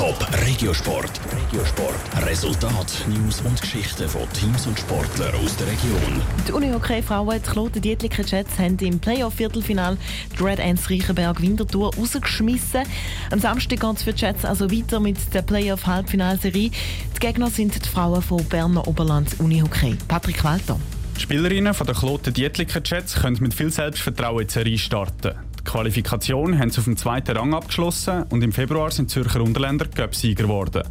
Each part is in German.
Top Regiosport. Regiosport. Resultat, News und Geschichten von Teams und Sportlern aus der Region. Die Unihockey Frauen, die Kloten Dietliker Jets, haben im Playoff-Viertelfinal die Red Ants Reichenberg Winterthur rausgeschmissen. Am Samstag geht es für die Jets also weiter mit der Playoff-Halbfinalserie. Die Gegner sind die Frauen von Berner Oberland Unihockey. Patrick Walter. Die Spielerinnen von der Kloten Dietliker Jets können mit viel Selbstvertrauen in die Serie starten. Die Qualifikation haben sie auf dem zweiten Rang abgeschlossen und im Februar sind Zürcher Unterländer Cup-Sieger geworden.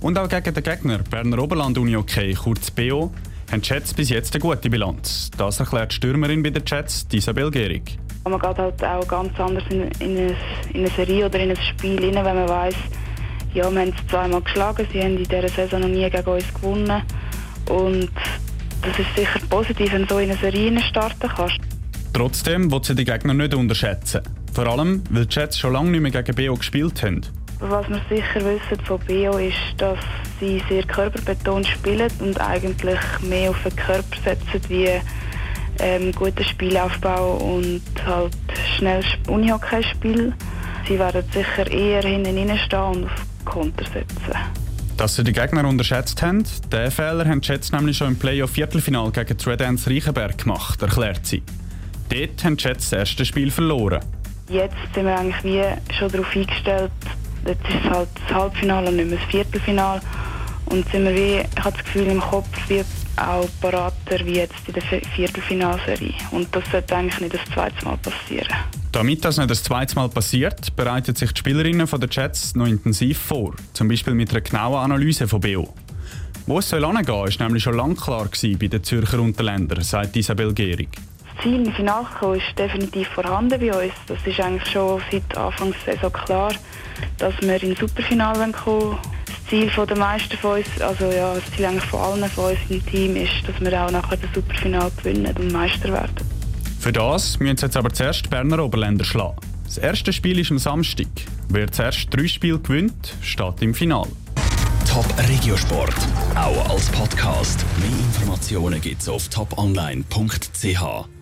Und auch gegen den Gegner Berner Oberland Uni OK, kurz BO, haben die Jets bis jetzt eine gute Bilanz. Das erklärt die Stürmerin bei den Jets, Isabel Gehrig. Man geht halt auch ganz anders in, in, eine, in eine Serie oder in ein Spiel rein, wenn man weiß, ja, wir haben es zweimal geschlagen, sie haben in dieser Saison noch nie gegen uns gewonnen. Und das ist sicher positiv, wenn du so in eine Serie starten kannst. Trotzdem will sie die Gegner nicht unterschätzen. Vor allem, weil die Jets schon lange nicht mehr gegen BO gespielt haben. Was wir sicher wissen von BO ist, dass sie sehr körperbetont spielen und eigentlich mehr auf den Körper setzen wie ähm, guten Spielaufbau und halt schnell Unihockey-Spiel. Sie werden sicher eher hinten stehen und auf Konter setzen. Dass sie die Gegner unterschätzt haben, diesen Fehler haben die Jets nämlich schon im Playoff-Viertelfinal gegen die Red Ants Reichenberg gemacht, erklärt sie. Dort haben die Jets das erste Spiel verloren. Jetzt sind wir eigentlich wie schon darauf eingestellt, jetzt ist es halt das Halbfinale und nicht mehr das Viertelfinale. Und sind wir wie, ich habe das Gefühl im Kopf, wie auch parater wie jetzt in der Viertelfinalserie. Und das sollte eigentlich nicht das zweite Mal passieren. Damit das nicht das zweite Mal passiert, bereiten sich die Spielerinnen von der Jets noch intensiv vor. Zum Beispiel mit einer genauen Analyse von BO. Wo es soll hingehen, ist nämlich schon lange klar bei den Zürcher Unterländern, sagt Isabel Gehrig. Das Ziel im Finale ist definitiv vorhanden bei uns. Das ist eigentlich schon seit Anfang der Saison klar, dass wir ins Superfinale kommen Das Ziel der meisten von uns, also ja, das Ziel eigentlich von allen von uns im Team ist, dass wir auch nachher das Superfinale gewinnen und Meister werden. Für das müssen sie jetzt aber zuerst die Berner Oberländer schlagen. Das erste Spiel ist am Samstag. Wer zuerst drei Spiele gewinnt, steht im Finale. Top Regiosport, auch als Podcast. Mehr Informationen gibt's auf toponline.ch.